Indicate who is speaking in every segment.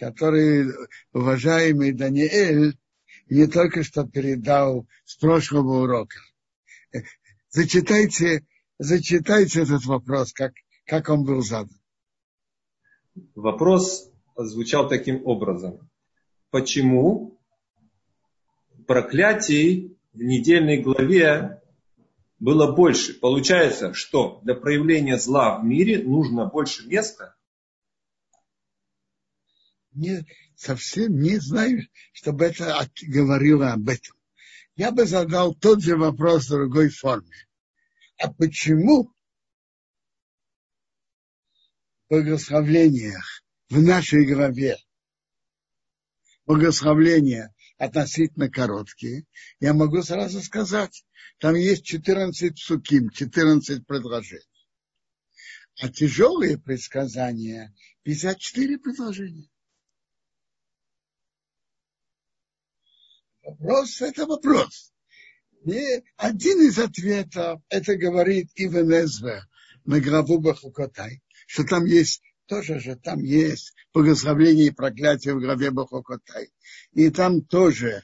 Speaker 1: который уважаемый Даниэль не только что передал с прошлого урока. Зачитайте, зачитайте этот вопрос, как, как он был задан.
Speaker 2: Вопрос звучал таким образом. Почему проклятий в недельной главе было больше? Получается, что для проявления зла в мире нужно больше места?
Speaker 1: Не, совсем не знаю, чтобы это говорило об этом. Я бы задал тот же вопрос в другой форме. А почему в благословлениях в нашей главе благословления относительно короткие, я могу сразу сказать, там есть 14 суким, 14 предложений. А тяжелые предсказания 54 предложения. Вопрос – это вопрос. И один из ответов, это говорит Ивен Эзвер на главу Бахукотай, что там есть тоже же там есть благословление и проклятие в главе Бахокотай. И там тоже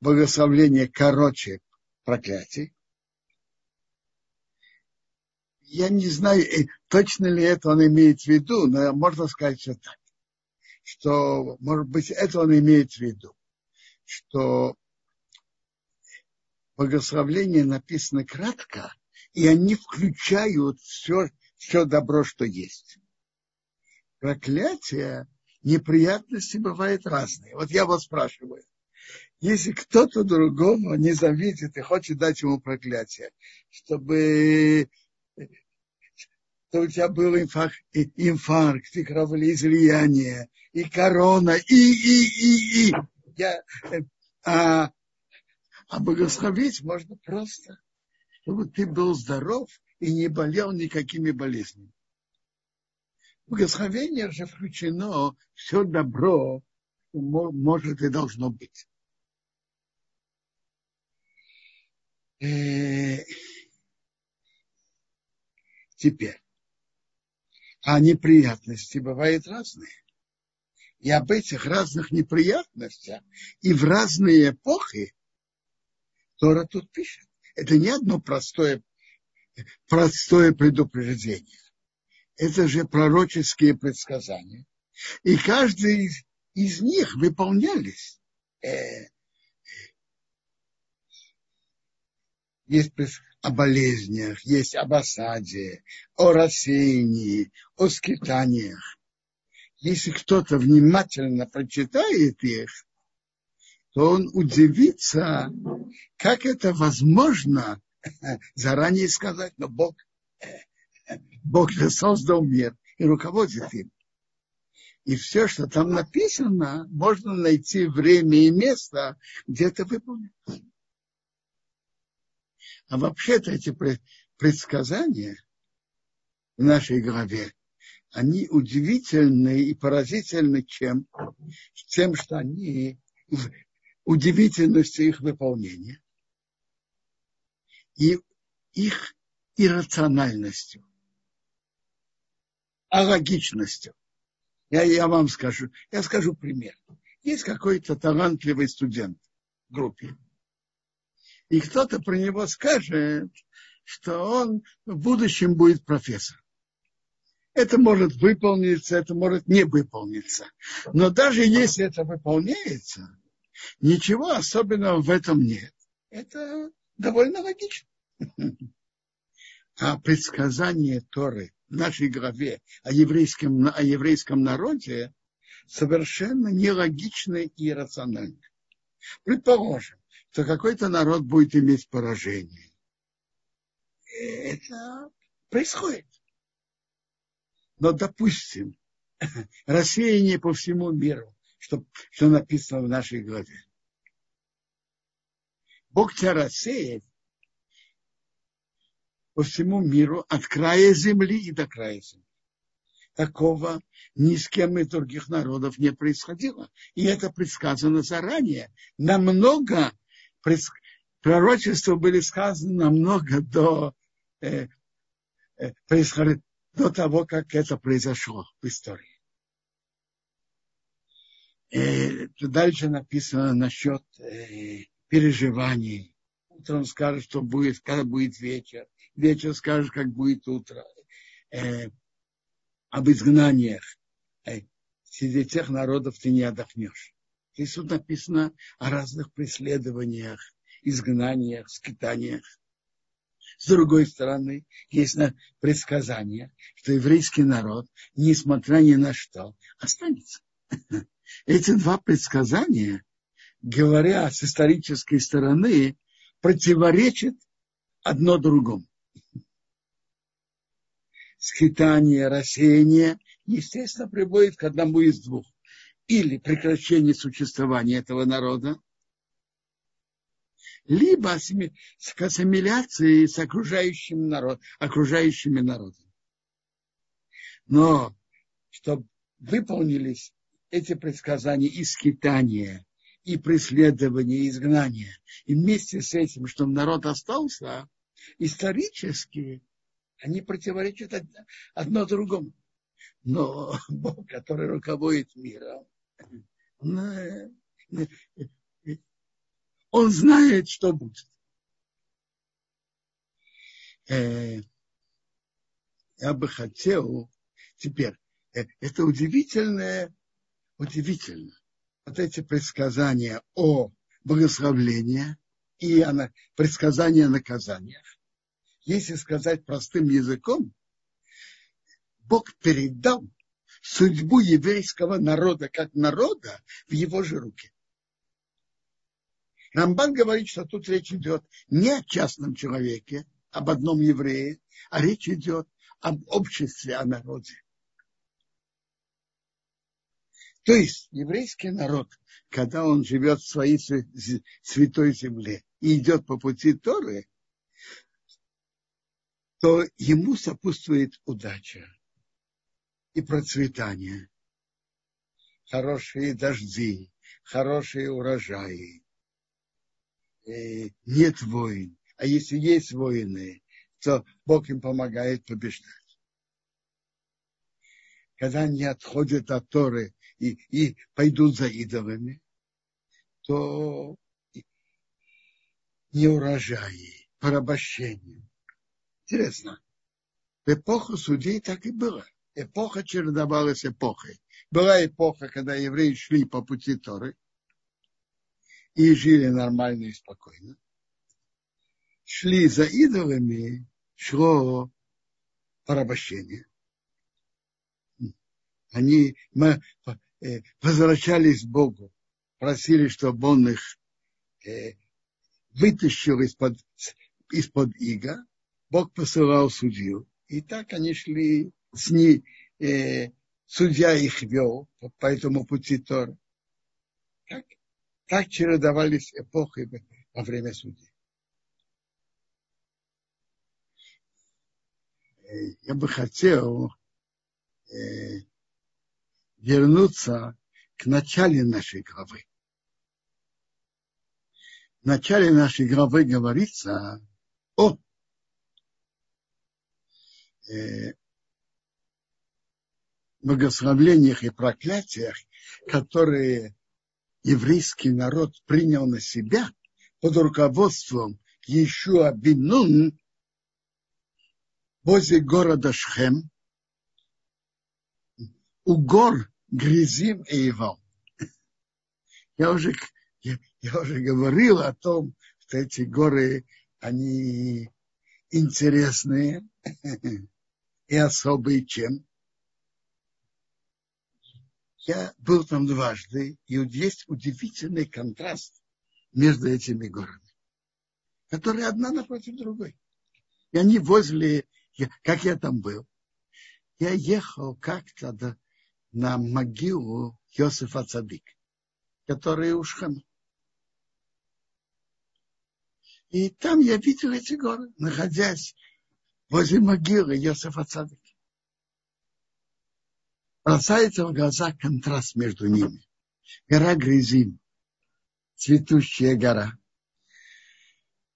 Speaker 1: благословление короче проклятий. Я не знаю, э, точно ли это он имеет в виду, но можно сказать, что так. Что, может быть, это он имеет в виду. Что благословление написано кратко, и они включают все, все добро, что есть. Проклятие, неприятности бывают разные. Вот я вас спрашиваю, если кто-то другого не завидит и хочет дать ему проклятие, чтобы то у тебя был инфаркт, инфаркт и кровоизлияние, и корона, и, и, и, и. Я, а, а благословить можно просто, чтобы ты был здоров и не болел никакими болезнями. В благословение же включено все добро, что может и должно быть. Э, теперь. А неприятности бывают разные. И об этих разных неприятностях и в разные эпохи Тора тут пишет. Это не одно простое простое предупреждение. Это же пророческие предсказания. И каждый из, из них выполнялись. Э, есть о болезнях, есть об осаде, о рассеянии, о скитаниях. Если кто-то внимательно прочитает их, то он удивится, как это возможно заранее сказать, но Бог, Бог же создал мир и руководит им. И все, что там написано, можно найти время и место, где это выполнить. А вообще-то эти предсказания в нашей главе, они удивительны и поразительны чем? Тем, что они удивительностью их выполнения и их иррациональностью, а логичностью. Я, я вам скажу, я скажу пример. Есть какой-то талантливый студент в группе, и кто-то про него скажет, что он в будущем будет профессор. Это может выполниться, это может не выполниться. Но даже если это выполняется, ничего особенного в этом нет. Это довольно логично. А предсказание Торы в нашей главе о еврейском, о еврейском народе совершенно нелогичны и иррациональны. Предположим, что какой-то народ будет иметь поражение. Это происходит. Но, допустим, рассеяние по всему миру, что, что написано в нашей главе. Бог тебя рассеет по всему миру от края земли и до края земли. Такого ни с кем из других народов не происходило. И это предсказано заранее. Намного предс... пророчества были сказаны намного до, э, э, происход... до того, как это произошло в истории. Э, дальше написано насчет э, переживаний. Утром скажет, что будет, когда будет вечер. Вечер скажет, как будет утро. Э, об изгнаниях. Э, среди тех народов ты не отдохнешь. Здесь тут написано о разных преследованиях, изгнаниях, скитаниях. С другой стороны, есть предсказание, что еврейский народ, несмотря ни на что, останется. Эти два предсказания, говоря с исторической стороны, противоречат одно другому. Скитание, рассеяние, естественно, приводит к одному из двух. Или прекращение существования этого народа, либо к ассимиляции с окружающим народ, окружающими народами. Но чтобы выполнились эти предсказания и скитания, и преследования, и изгнания, и вместе с этим, чтобы народ остался, исторически они противоречат одно другому. Но Бог, который руководит миром, он знает, что будет. Э, я бы хотел теперь, э, это удивительное, удивительно. Вот эти предсказания о благословлении и о предсказания о наказаниях. Если сказать простым языком, Бог передал судьбу еврейского народа как народа в его же руки. Рамбан говорит, что тут речь идет не о частном человеке, об одном еврее, а речь идет об обществе, о народе. То есть еврейский народ, когда он живет в своей святой земле и идет по пути Торы, то ему сопутствует удача и процветание, хорошие дожди, хорошие урожаи, нет войн. А если есть войны, то Бог им помогает побеждать. Когда они отходят от Торы и, и пойдут за идолами, то не урожаи, порабощение. Интересно. В эпоху судей так и было. Эпоха чередовалась эпохой. Была эпоха, когда евреи шли по пути Торы, и жили нормально и спокойно. Шли за идолами, шло порабощение. Они мы, э, возвращались к Богу, просили, чтобы Он их э, вытащил из-под из под иго. Бог посылал судью. И так они шли с ней, э, судья их вел по, по этому пути Тора. Как? Так чередовались эпохи во время судей. Я бы хотел э, вернуться к началу нашей главы. В начале нашей главы говорится о э, благословлениях и проклятиях, которые еврейский народ принял на себя под руководством Ешуа Бинун возле города Шхем у гор Гризим и Ивал. Я уже, я, я уже говорил о том, что эти горы, они интересные и особые чем. Я был там дважды, и есть удивительный контраст между этими горами, которые одна напротив другой. И они возле, как я там был, я ехал как-то на могилу Йосифа Цадик, который у Шхема. И там я видел эти горы, находясь возле могилы Йосифа Цадик бросается в глаза контраст между ними. Гора Грязин, цветущая гора,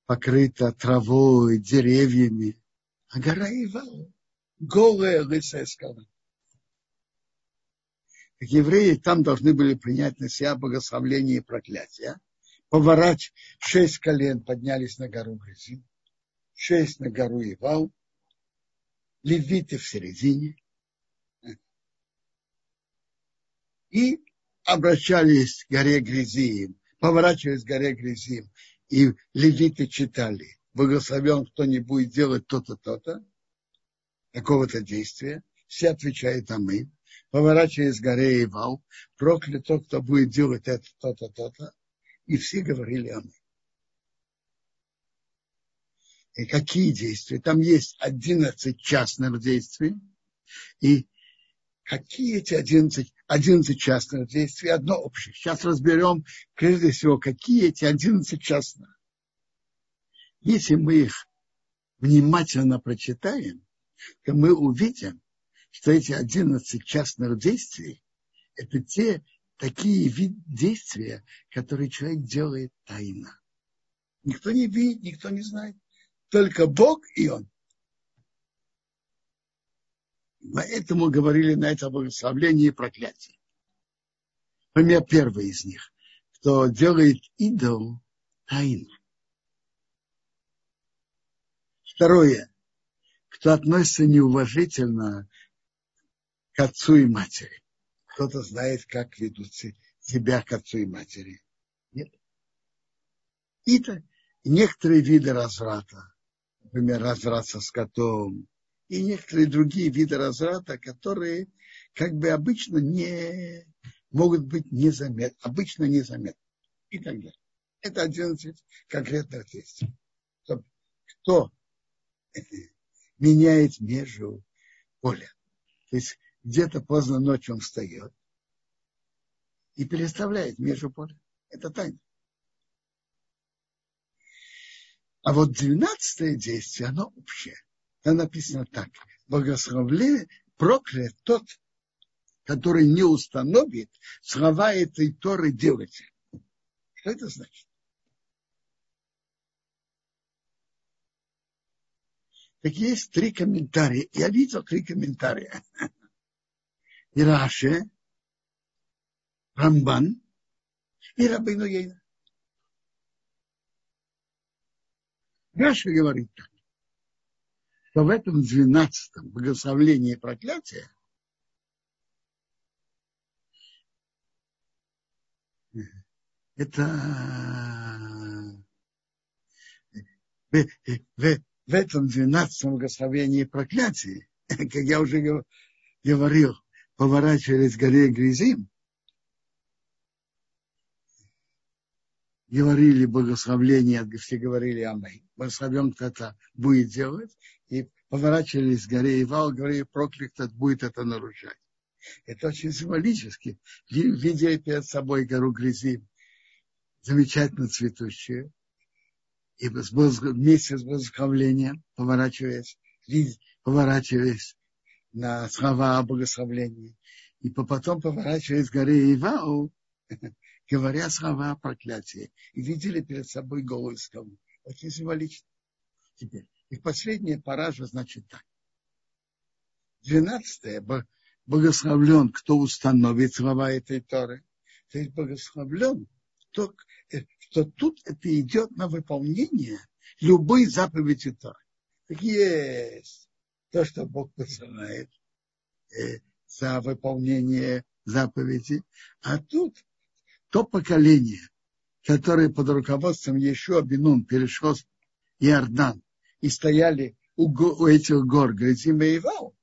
Speaker 1: покрыта травой, деревьями, а гора Ивал, голая лысая скала. как евреи там должны были принять на себя благословление и проклятие. Поворачивать шесть колен поднялись на гору Грязин, шесть на гору Ивал, левиты в середине. И обращались к горе Грязим, поворачивались к горе Грязим, и левиты читали, благословен кто не будет делать то-то, то-то, какого-то действия, все отвечают Амин, поворачиваясь к горе Ивал, проклят тот, кто будет делать это, то-то, то-то, и все говорили Амин. И какие действия? Там есть 11 частных действий, и какие эти 11, 11 частных действий, одно общее. Сейчас разберем, прежде всего, какие эти 11 частных. Если мы их внимательно прочитаем, то мы увидим, что эти 11 частных действий – это те такие вид действия, которые человек делает тайно. Никто не видит, никто не знает. Только Бог и Он. Поэтому говорили на это благословление и проклятие. Например, первый из них, кто делает идол тайно. Второе, кто относится неуважительно к отцу и матери. Кто-то знает, как ведут себя к отцу и матери. Нет. И то, некоторые виды разврата, например, разврат со скотом, и некоторые другие виды разврата, которые как бы обычно не могут быть незаметны, обычно незаметны и так далее. Это 11 конкретных действий. Кто меняет между поля. То есть где-то поздно ночью он встает и переставляет между поля. Это тайна. А вот двенадцатое действие, оно общее. Там написано так. Благословление, проклят тот, который не установит слова этой Торы делать. Что это значит? Так есть три комментария. Я видел три комментария. И Раши, Рамбан и Рабину Ейна. Раша говорит так, что в этом двенадцатом благословлении проклятия это в, в, в этом двенадцатом благословении проклятия, как я уже говорил, поворачивались горе Грязим, говорили благословление, все говорили Амей. Благословен кто-то будет делать, и поворачивались к горе Ивал, говорили, проклят будет это нарушать. Это очень символически. Видя перед собой гору Грязим, замечательно цветущую, и вместе с благословлением, поворачиваясь, поворачиваясь на слова о благословлении, и потом поворачиваясь к горе Ивау, говоря слова о проклятии, и видели перед собой голую скалу. Очень символично. Теперь, и последняя паража значит так. Двенадцатое, благословлен, кто установит слова этой Торы. То есть благословлен, то, э, что тут это идет на выполнение любой заповеди Торы. Так есть то, что Бог посылает э, за выполнение заповеди, а тут то поколение, которое под руководством Ешуа Бинун перешло Иордан и стояли у, у этих гор Гризим и Ивал,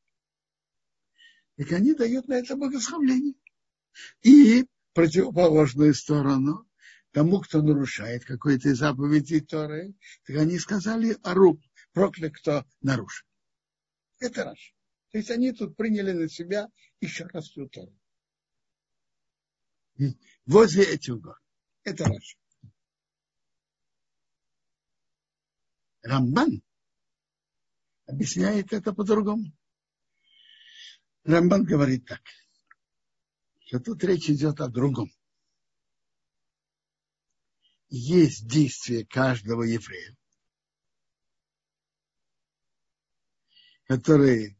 Speaker 1: так они дают на это благословление. И противоположную сторону тому, кто нарушает какой-то из заповедей Торы, так они сказали Аруб, проклят, кто нарушит. Это раз. То есть они тут приняли на себя еще раз всю Тору возле этих гор. Это Раши. Рамбан объясняет это по-другому. Рамбан говорит так, что тут речь идет о другом. Есть действие каждого еврея, который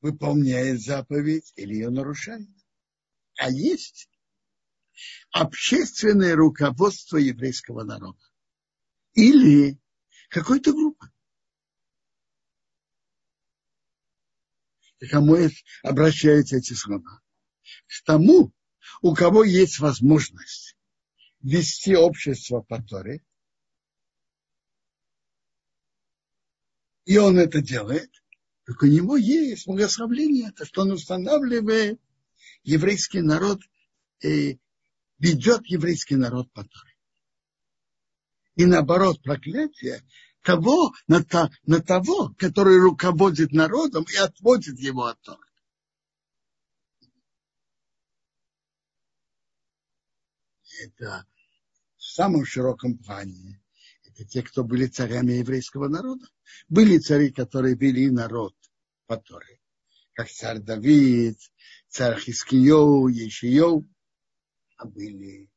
Speaker 1: выполняет заповедь или ее нарушает. А есть общественное руководство еврейского народа. Или какой-то группы. К кому обращаются эти слова? К тому, у кого есть возможность вести общество по Торе, и он это делает, так у него есть благословление, это что он устанавливает еврейский народ, и ведет еврейский народ по Торе. И наоборот, проклятие того, на, то, на того, который руководит народом и отводит его от Торы. Это в самом широком плане. Это те, кто были царями еврейского народа. Были цари, которые вели народ по Торе. Как царь Давид, царь Хискиев, Ешиев. А были,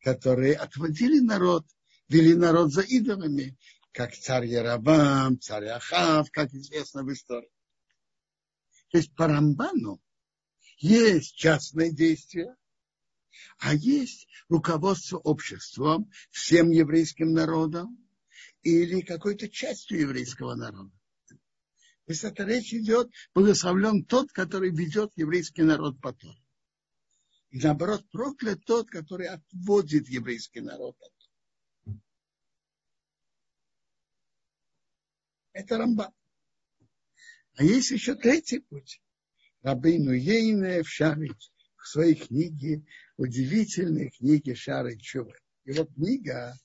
Speaker 1: которые отводили народ, вели народ за идолами, как царь Яровам, царь Ахав, как известно в истории. То есть по Рамбану есть частные действия, а есть руководство обществом, всем еврейским народом или какой-то частью еврейского народа. То есть это речь идет, благословлен тот, который ведет еврейский народ потом. И наоборот, проклят тот, который отводит еврейский народ от Это Рамбан. А есть еще третий путь. Рабыну Ейне в Шарич в своей книге, удивительной книге Шары Чува. Его книга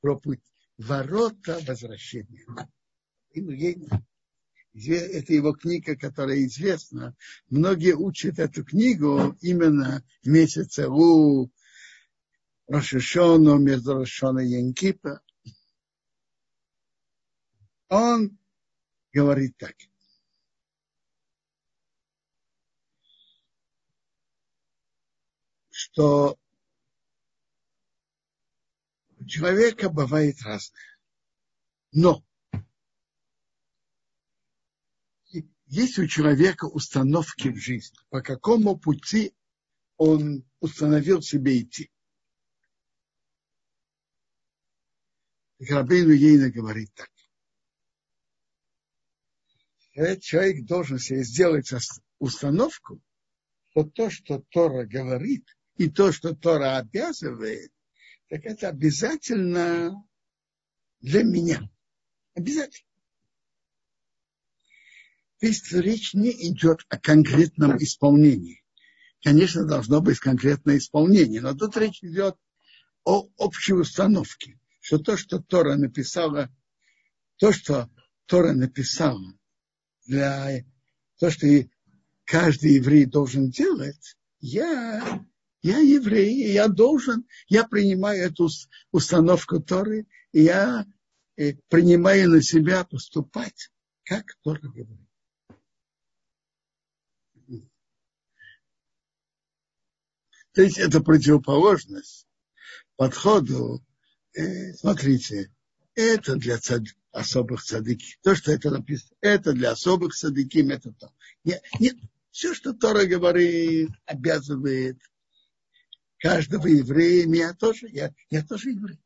Speaker 1: про путь ворота возвращения. Рабыну Ейне это его книга, которая известна. Многие учат эту книгу именно в месяце У, Рошишону, между Рошона и Янкипа. Он говорит так. Что у человека бывает разное. Но есть у человека установки в жизни, по какому пути он установил себе идти. Рабейну Ейна говорит так. Этот человек должен себе сделать установку, что то, что Тора говорит, и то, что Тора обязывает, так это обязательно для меня. Обязательно. То есть речь не идет о конкретном исполнении. Конечно, должно быть конкретное исполнение, но тут речь идет о общей установке, что то, что Тора написала, то, что Тора написала для то, что каждый еврей должен делать, я, я еврей, и я должен, я принимаю эту установку Торы, и я э, принимаю на себя поступать, как Тора говорит. То есть это противоположность подходу. Э, смотрите, это для цад... особых цадыки. То, что это написано, это для особых цадыки, это то. Нет, нет, все, что Тора говорит, обязывает каждого еврея, меня тоже, я, я тоже еврей.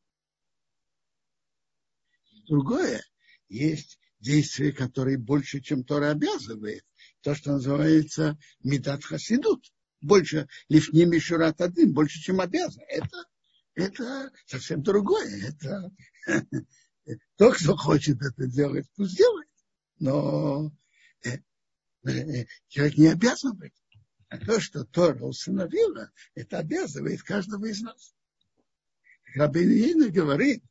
Speaker 1: Другое, есть действия, которые больше, чем Тора обязывает. То, что называется медат хасидут больше лишними шурат один, больше, чем обязан. Это, это совсем другое. Это тот, кто хочет это делать, пусть делает. Но э, э, человек не обязан быть. А то, что Тора установила, это обязывает каждого из нас. Рабин говорит,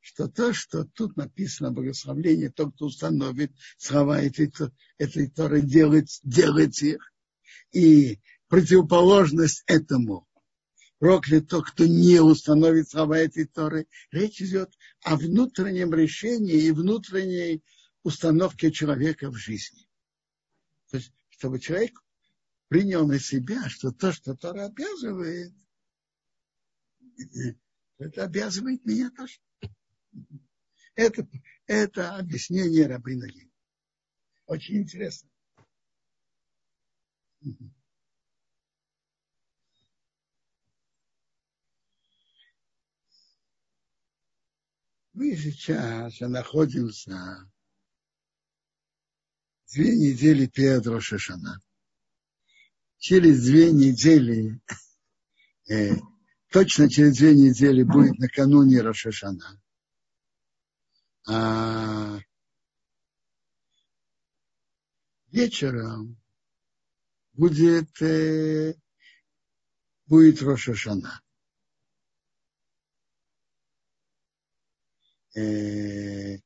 Speaker 1: что то, что тут написано благословление, тот, кто установит слова этой, этой Торы, делает, делает их. И противоположность этому. Проклят тот, кто не установит слова этой Торы. Речь идет о внутреннем решении и внутренней установке человека в жизни. То есть, чтобы человек принял на себя, что то, что Тора обязывает, это обязывает меня тоже. Это, это объяснение Рабина Очень интересно. Мы сейчас находимся две недели перед Рошашана. Через две недели, э, точно через две недели будет накануне Рошашана. А вечером будет, э, будет Рошашана. Э,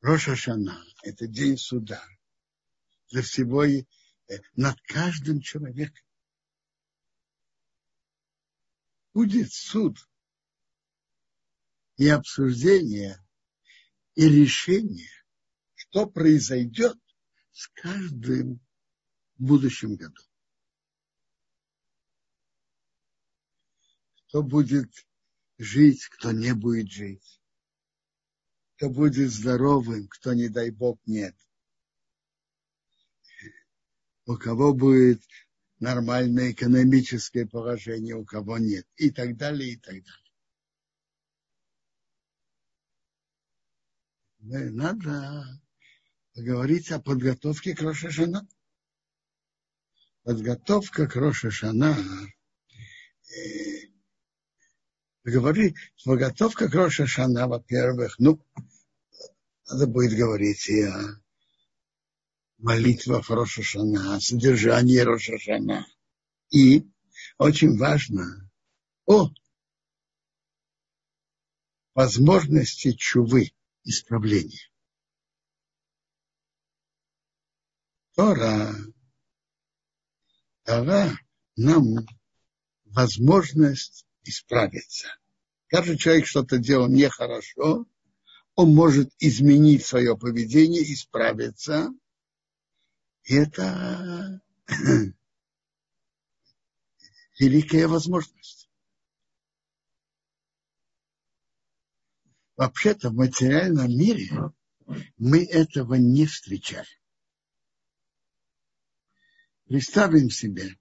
Speaker 1: Роша Шана – это день суда для всего и э, над каждым человеком. Будет суд и обсуждение и решение, что произойдет с каждым в будущем году. Кто будет жить, кто не будет жить кто будет здоровым, кто, не дай Бог, нет. У кого будет нормальное экономическое положение, у кого нет. И так далее, и так далее. Надо поговорить о подготовке к Рошашана. Подготовка к Рошашана э, говорить, подготовка к Рошашана, во-первых, ну, надо будет говорить и о молитвах Рошашана, о содержании Рошашана. И очень важно о возможности чувы, исправления. Тора дала нам возможность исправиться. Каждый человек что-то делал нехорошо, он может изменить свое поведение, исправиться. И это великая возможность. Вообще-то в материальном мире мы этого не встречали. Представим себе,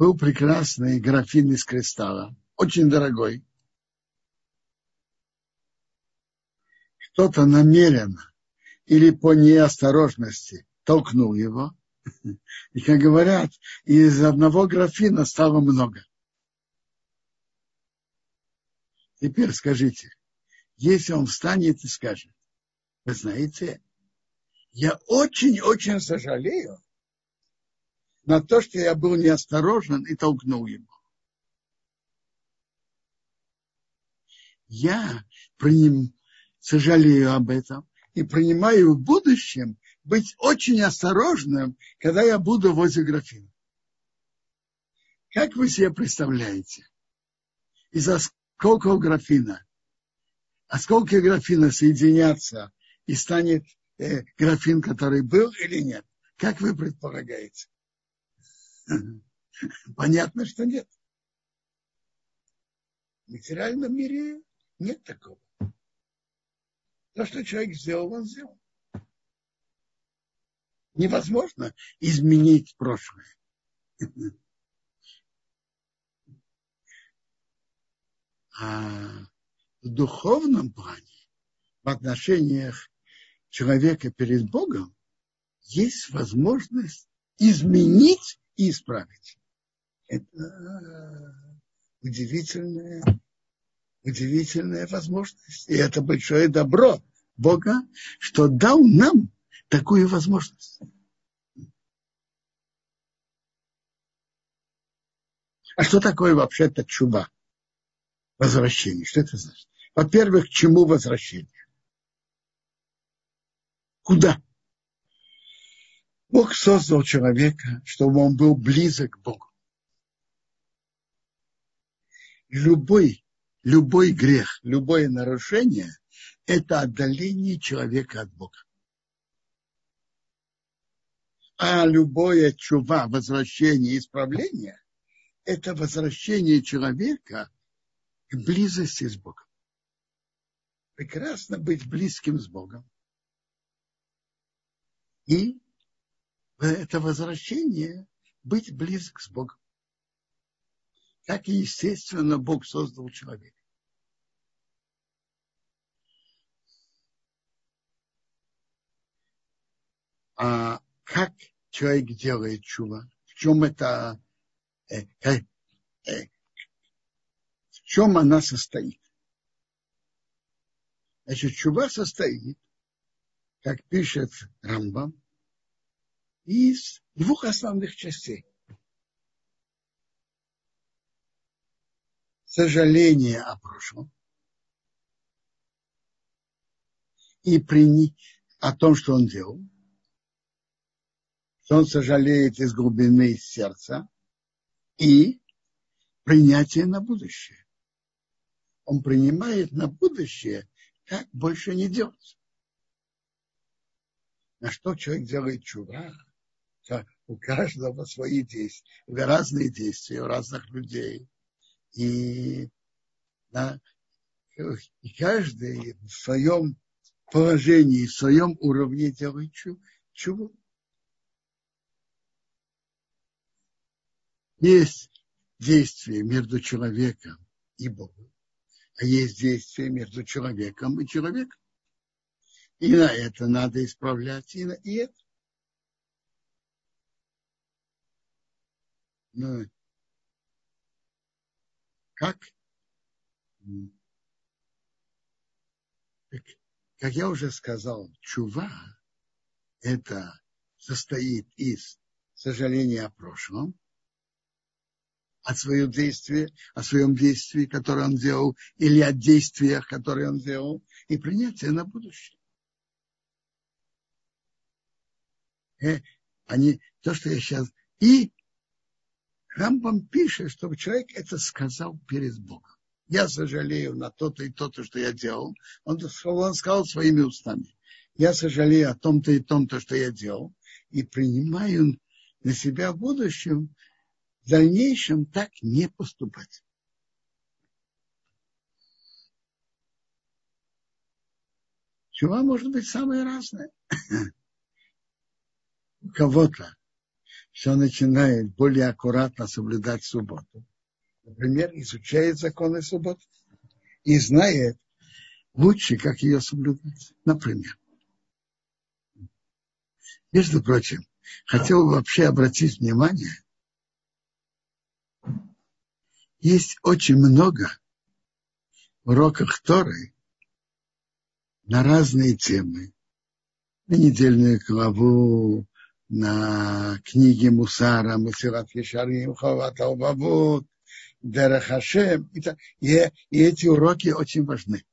Speaker 1: был прекрасный графин из кристалла, очень дорогой. кто-то намеренно или по неосторожности толкнул его. И, как говорят, из одного графина стало много. Теперь скажите, если он встанет и скажет, вы знаете, я очень-очень сожалею на то, что я был неосторожен и толкнул его. Я приним, сожалею об этом и принимаю в будущем быть очень осторожным, когда я буду возле графина. Как вы себе представляете? Из осколков графина, осколки графина соединятся и станет э, графин, который был или нет? Как вы предполагаете? Понятно, что нет. В материальном мире нет такого. То, что человек сделал, он сделал. Невозможно изменить прошлое. А в духовном плане, в отношениях человека перед Богом, есть возможность изменить и исправить. Это удивительная, удивительная возможность. И это большое добро Бога, что дал нам такую возможность. А что такое вообще-то чуба? Возвращение. Что это значит? Во-первых, к чему возвращение? Куда? Бог создал человека, чтобы он был близок к Богу. Любой, любой грех, любое нарушение – это отдаление человека от Бога. А любое чува, возвращение, исправление – это возвращение человека к близости с Богом. Прекрасно быть близким с Богом. И это возвращение быть близок с Богом. как и естественно Бог создал человека. А как человек делает чува? В чем это, э, э, э, в чем она состоит? Значит, чува состоит, как пишет Рамбам, из двух основных частей. Сожаление о прошлом и прини... о том, что он делал, что он сожалеет из глубины сердца и принятие на будущее. Он принимает на будущее, как больше не делать. На что человек делает чува? У каждого свои действия, разные действия у разных людей. И, да, и каждый в своем положении, в своем уровне делает чуву. Есть действие между человеком и Богом, а есть действие между человеком и человеком. И на это надо исправлять, и на и это. Ну, как? Как я уже сказал, чува это состоит из сожаления о прошлом, от своего действия, о своем действии, которое он делал, или от действиях, которые он делал, и принятие на будущее. Э, они, то, что я сейчас... И Рамбам пишет, чтобы человек это сказал перед Богом. Я сожалею на то-то и то-то, что я делал. Он, он сказал своими устами. Я сожалею о том-то и том-то, что я делал. И принимаю на себя в будущем в дальнейшем так не поступать. Чува может быть самое разное. У кого-то все начинает более аккуратно соблюдать субботу. Например, изучает законы субботы и знает лучше, как ее соблюдать. Например. Между прочим, хотел вообще обратить внимание, есть очень много уроков Торы на разные темы. На недельную главу, на книге Мусара, Масират Ешарим, Хават Албабут, Дерахашем. И, и, и эти уроки очень важны.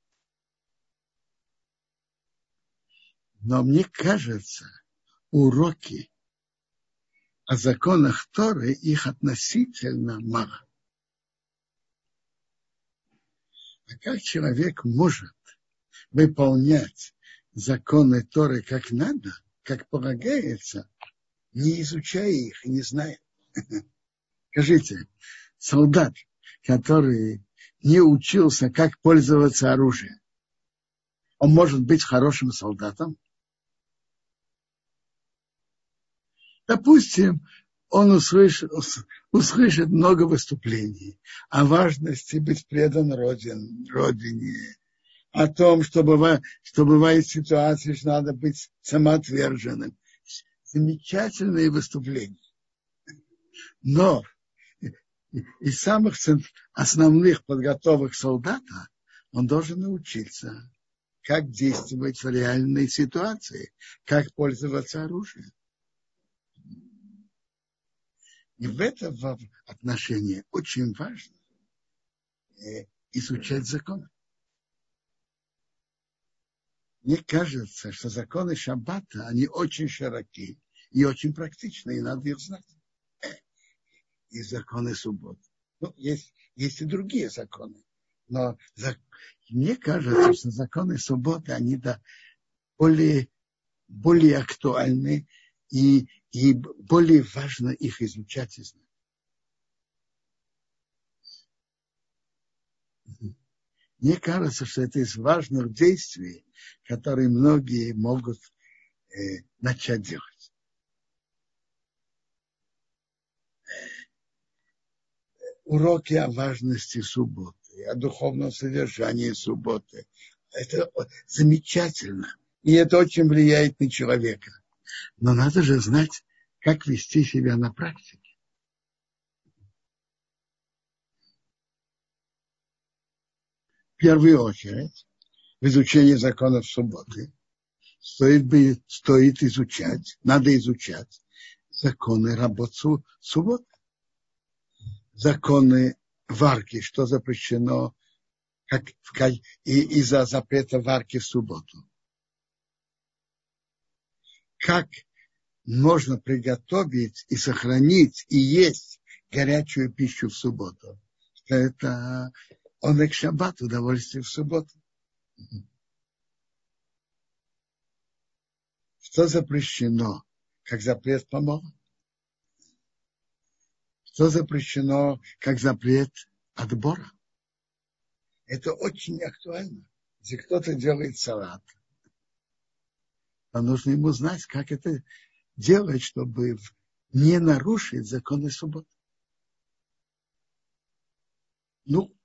Speaker 1: Но мне кажется, уроки о законах Торы их относительно мало. А как человек может выполнять законы Торы как надо, как полагается, не изучая их и не зная? Скажите, солдат, который не учился, как пользоваться оружием, он может быть хорошим солдатом? Допустим, он услышит, услышит много выступлений о важности быть предан родин, родине, о том, что бывает, что бывает ситуации, что надо быть самоотверженным. Замечательные выступления. Но из самых основных подготовок солдата он должен научиться, как действовать в реальной ситуации, как пользоваться оружием. И в этом отношении очень важно э, изучать законы. Мне кажется, что законы Шаббата, они очень широки и очень практичны, и надо их знать. И законы субботы. Ну, есть, есть и другие законы. Но за, мне кажется, что законы субботы, они да, более, более актуальны и и более важно их изучать и знать. Мне кажется, что это из важных действий, которые многие могут э, начать делать. уроки о важности субботы, о духовном содержании субботы. Это замечательно. И это очень влияет на человека. Но надо же знать, как вести себя на практике. В первую очередь, в изучении законов субботы стоит, бы, стоит изучать, надо изучать законы работы субботы. Законы варки, что запрещено как, и из-за запрета варки в субботу. Как можно приготовить и сохранить и есть горячую пищу в субботу. Это он к шаббат, удовольствие в субботу. Что запрещено, как запрет помола? Что запрещено, как запрет отбора? Это очень актуально. Если кто-то делает салат, то нужно ему знать, как это делать, чтобы не нарушить законы субботы. Ну,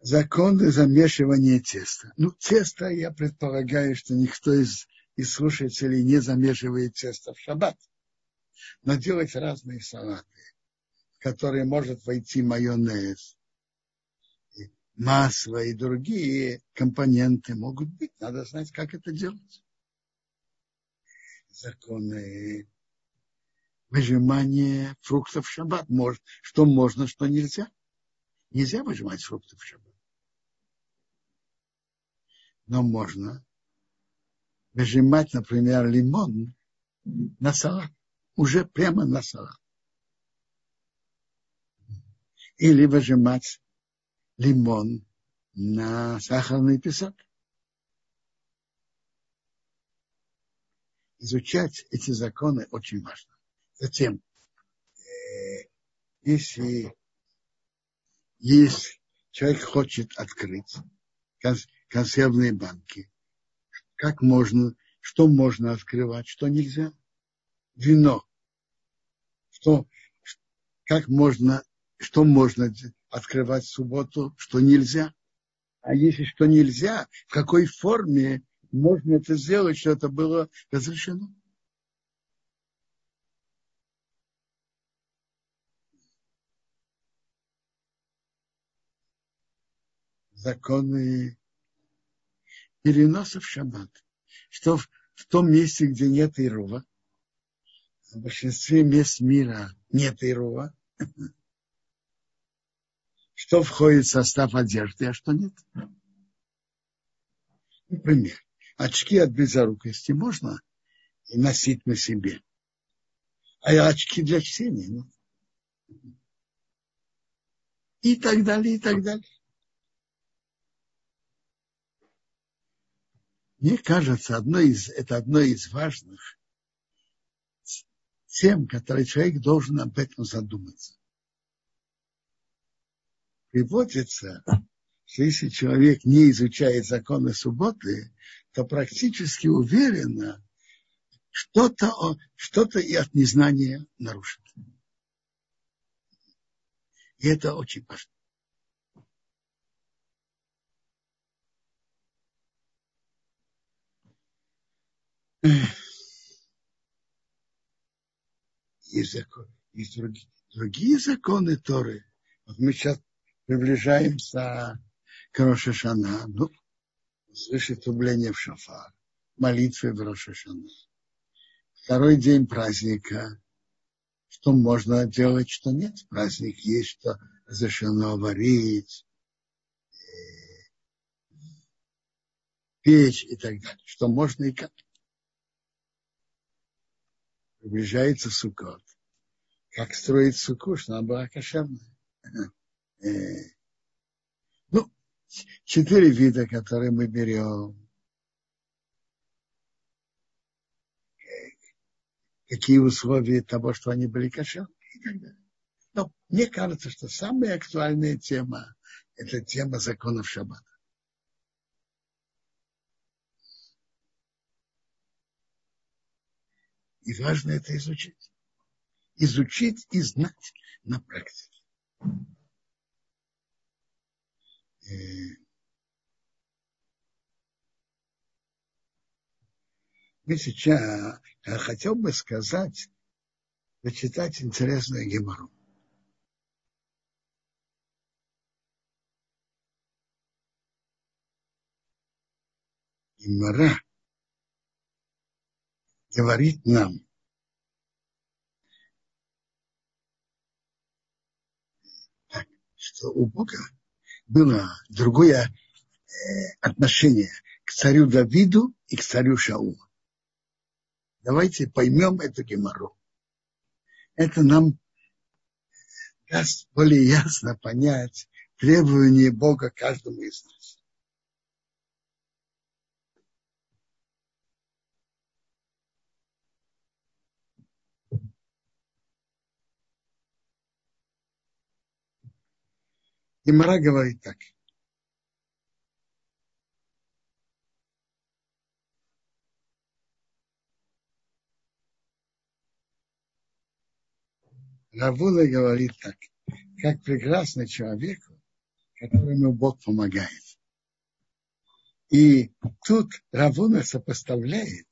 Speaker 1: законы замешивания теста. Ну, тесто, я предполагаю, что никто из, из слушателей не замешивает тесто в шаббат. Но делать разные салаты, в которые может войти майонез, масло и другие компоненты могут быть. Надо знать, как это делать. Законы выжимания фруктов в шаббат. Может, что можно, что нельзя. Нельзя выжимать фрукты в шаббат. Но можно выжимать, например, лимон на салат. Уже прямо на салат. Или выжимать лимон на сахарный песок. Изучать эти законы очень важно. Затем, э, если если человек хочет открыть консервные банки, как можно, что можно открывать, что нельзя? Вино. Что, как можно, что можно открывать в субботу, что нельзя? А если что нельзя, в какой форме можно это сделать, что это было разрешено? законы переноса в шаббат, что в, в том месте, где нет Ирува, в большинстве мест мира нет Ирува, что входит в состав одежды, а что нет. Например, очки от близорукости можно носить на себе, а очки для чтения нет. И так далее, и так далее. Мне кажется, одно из, это одно из важных тем, которые человек должен об этом задуматься. Приводится, что если человек не изучает законы субботы, то практически уверенно что-то что и от незнания нарушит. И это очень важно. Есть, закон, есть другие, другие законы Торы. Вот мы сейчас приближаемся к Рошашана, ну, слышит трубление в шафар, молитвы в Рошашана. Второй день праздника. Что можно делать, что нет. Праздник есть, что разрешено варить, э, печь и так далее. Что можно и как приближается Суккот. Как строить суку, что она была кошерная. Э, ну, четыре вида, которые мы берем. Какие условия того, что они были кошерные. Но мне кажется, что самая актуальная тема – это тема законов шаббата. И важно это изучить. Изучить и знать на практике. мы сейчас, я хотел бы сказать, почитать интересную гемору. Гемора говорит нам, что у Бога было другое э, отношение к царю Давиду и к царю Шаулу. Давайте поймем эту геморру. Это нам даст более ясно понять требования Бога каждому из нас. Гемора говорит так – Равула говорит так, как прекрасно человеку, которому Бог помогает. И тут Равуна сопоставляет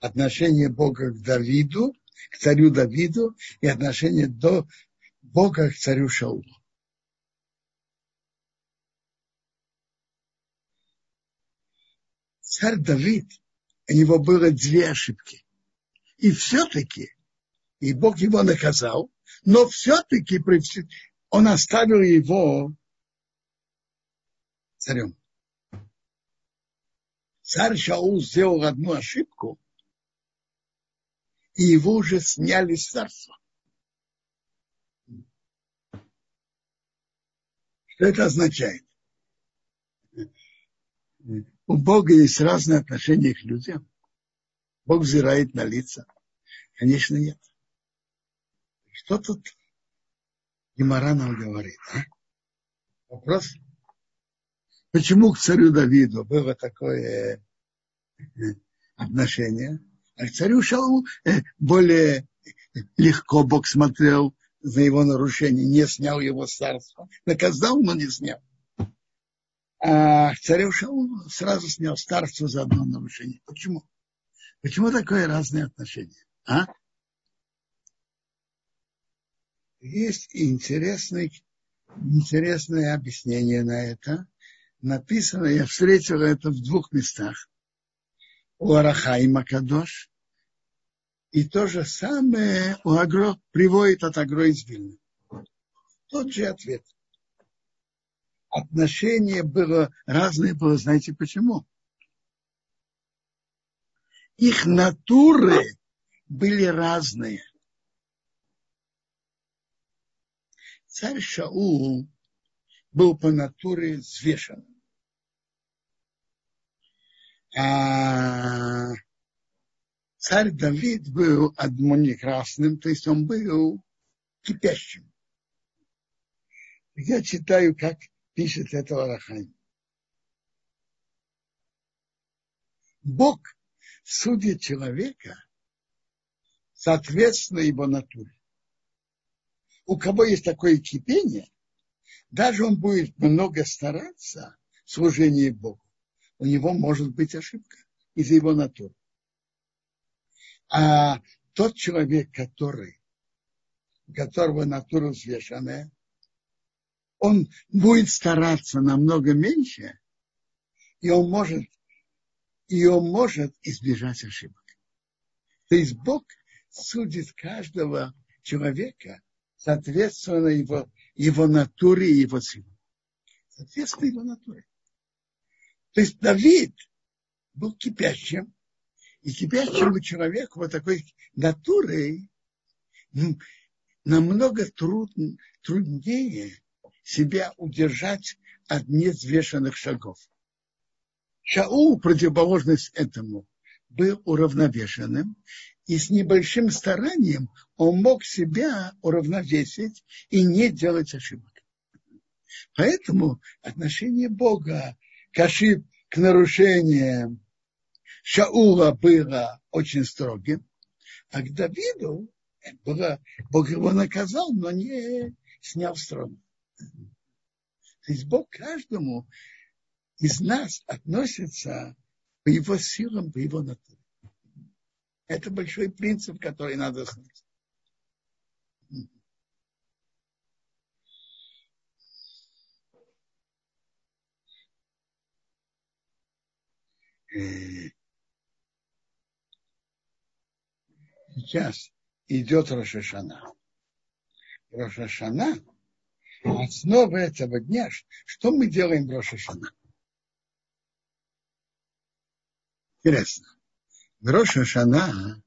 Speaker 1: отношение Бога к Давиду, к царю Давиду и отношение до Бога к царю Шаулу. Царь Давид, у него было две ошибки. И все-таки и Бог его наказал, но все-таки он оставил его царем. Царь Шаул сделал одну ошибку, и его уже сняли с царства. Что это означает? У Бога есть разные отношения к людям. Бог взирает на лица. Конечно, нет. Что тут Гимара нам говорит? А? Вопрос. Почему к царю Давиду было такое э, отношение, а к царю Шаулу э, более легко Бог смотрел за его нарушение, не снял его с царства. Наказал, но не снял. А царю Шаулу сразу снял старцу за одно нарушение. Почему? Почему такое разное отношение? А? Есть интересный, интересное объяснение на это. Написано, я встретил это в двух местах. У Арахаима Кадош. И то же самое у Агро приводит от Агро из Вильны. Тот же ответ. Отношение было разное, было, знаете почему? Их натуры были разные. Царь Шаул был по натуре взвешен. А царь Давид был адмоникрасным, то есть он был кипящим. Я читаю, как пишет это Арахайм. Бог судит человека соответственно его натуре у кого есть такое кипение, даже он будет много стараться в служении Богу, у него может быть ошибка из-за его натуры. А тот человек, который, у которого натура взвешенная, он будет стараться намного меньше, и он может, и он может избежать ошибок. То есть Бог судит каждого человека соответственно его, его натуре и его силе. Соответственно его натуре. То есть Давид был кипящим, и кипящему человеку вот такой натурой ну, намного труд, труднее себя удержать от невзвешенных шагов. Шаул, противоположность этому, был уравновешенным, и с небольшим старанием он мог себя уравновесить и не делать ошибок. Поэтому отношение Бога к ошиб, к нарушениям Шаула было очень строгим, а к Давиду было, Бог его наказал, но не, снял страну. То есть Бог каждому из нас относится по его силам, по его натуре. Это большой принцип, который надо знать. Э, сейчас идет Рошашана. Рошашана, основа этого дня, что мы делаем в Рошашана? Интересно. В Рошашана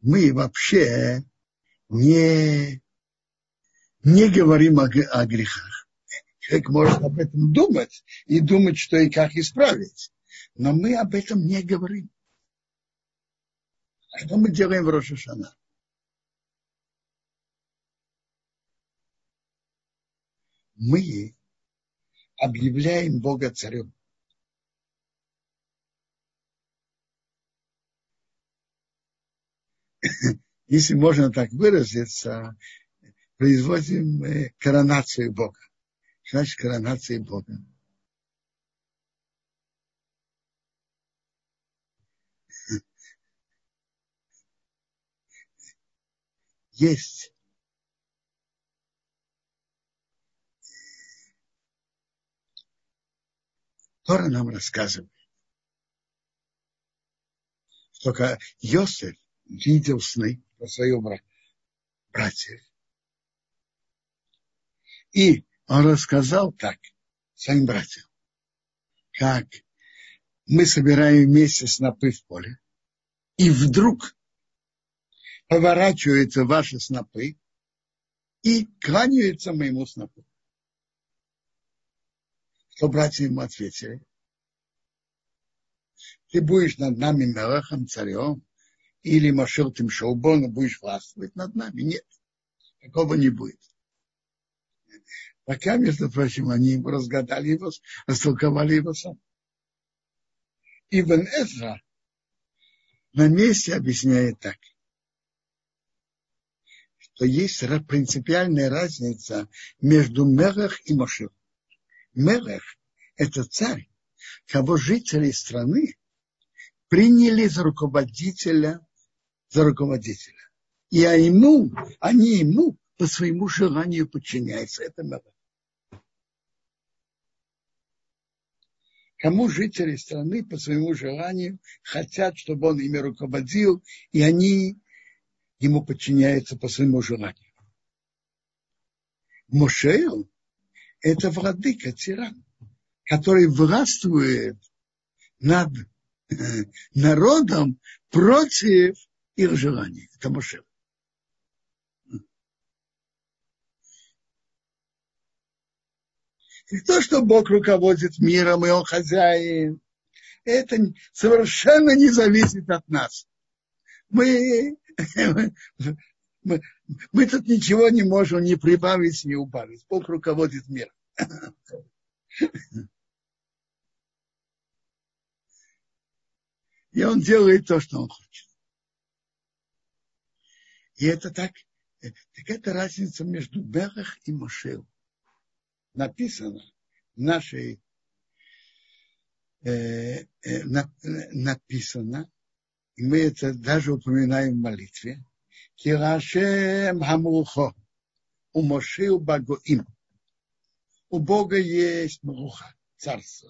Speaker 1: мы вообще не, не говорим о, о грехах. Человек может об этом думать и думать, что и как исправить. Но мы об этом не говорим. Что мы делаем в Рошашана? Мы объявляем Бога царем. Если можно так выразиться, производим коронацию Бога. Значит, коронация Бога. есть Тора нам рассказывает, что Йосеф видел сны про своих братьев. И он рассказал так своим братьям, как мы собираем вместе снопы в поле, и вдруг поворачиваются ваши снопы и кланяются моему снопу. Что братья ему ответили? Ты будешь над нами Мелахом, царем, или Машил тем Шоубон, будешь властвовать над нами. Нет, такого не будет. Пока, между прочим, они разгадали его, растолковали его сам. Ибн Эзра на месте объясняет так – что есть принципиальная разница между Мелах и Машир. Мелах – это царь, кого жители страны приняли за руководителя, за руководителя. И а ему, они ему по своему желанию подчиняются. Это Мелах. Кому жители страны по своему желанию хотят, чтобы он ими руководил, и они ему подчиняется по своему желанию. Мошейл – это владыка, тиран, который властвует над э, народом против их желаний. Это Мошейл. И то, что Бог руководит миром, и Он хозяин, это совершенно не зависит от нас. Мы мы, мы тут ничего не можем ни прибавить, ни убавить. Бог руководит миром. И он делает то, что он хочет. И это так, так это разница между Белах и Мошел. Написано в нашей, э, э, на, написано и мы это даже упоминаем в молитве, Кирашем Хамрухо, у Мошил Багоим. У Бога есть Мруха, царство.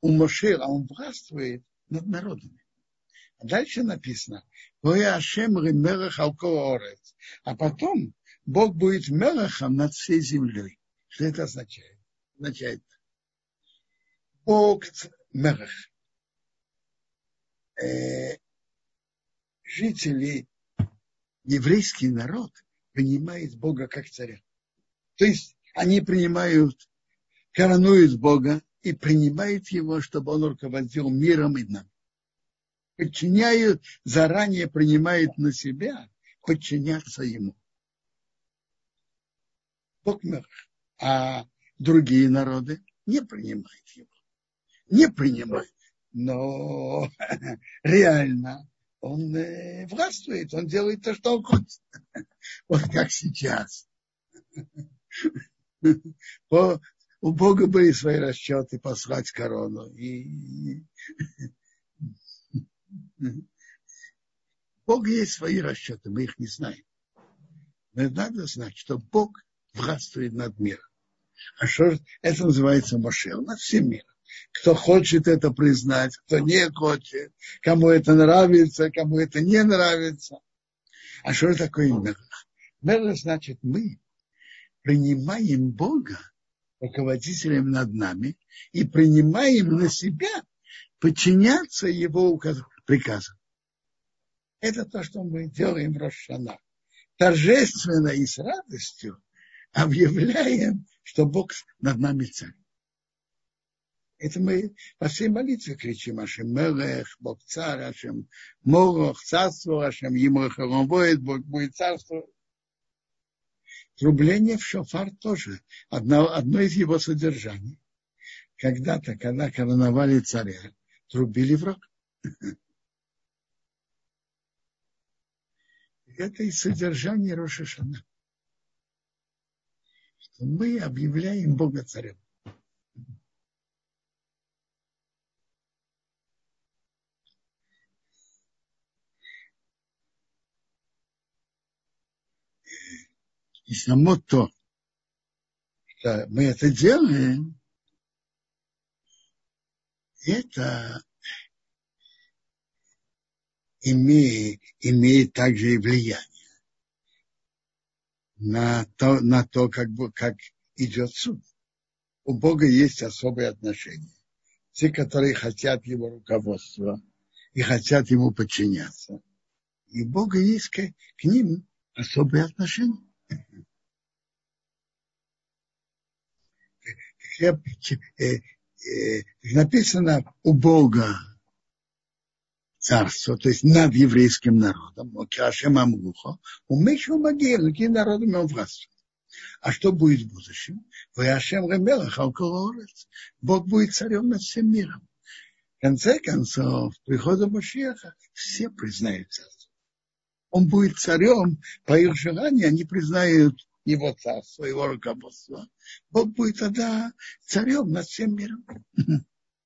Speaker 1: У Мошила он властвует над народами. А дальше написано, Ашем Ремерах Алкоорец. А потом Бог будет Мерахом над всей землей. Что это означает? Означает, Бог Мерах. Э, жители, еврейский народ принимает Бога как царя. То есть они принимают, коронуют Бога и принимают его, чтобы он руководил миром и нам. Подчиняют, заранее принимают на себя подчиняться ему. Бог мертв. А другие народы не принимают его. Не принимают. Но реально он властвует, он делает то, что он хочет. Вот как сейчас. У Бога были свои расчеты послать корону. И... Бог есть свои расчеты, мы их не знаем. Но надо знать, что Бог властвует над миром. А что это называется Мошел, над всем миром. Кто хочет это признать, кто не хочет, кому это нравится, кому это не нравится. А что такое Мелах? Мелах значит мы принимаем Бога руководителем над нами и принимаем на себя подчиняться его приказам. Это то, что мы делаем в Рошана. Торжественно и с радостью объявляем, что Бог над нами царь. Это мы по всей молитве кричим Ашем Мелех, Бог царь, Ашем Морох, царство, Ашем Емрах будет, Бог будет царство. Трубление в шофар тоже одно, одно из его содержаний. Когда-то, когда короновали царя, трубили в рог. Это и содержание Рошашана. Мы объявляем Бога царем. И само то, что мы это делаем, это имеет, имеет также и влияние на то, на то как, как идет суд. У Бога есть особые отношения. Те, которые хотят его руководства и хотят ему подчиняться. И Бога есть к, к ним особые отношения. Э, э, написано у Бога царство, то есть над еврейским народом, Кашем Амгухо, у Мешу Магия, какие народами он властвует. А что будет в будущем? Вы Ашем Ремелах, Бог будет царем над всем миром. В конце концов, прихода Машеха все признают царство. Он будет царем, по их желанию они признают его царство, его руководство. Бог будет тогда царем над всем миром.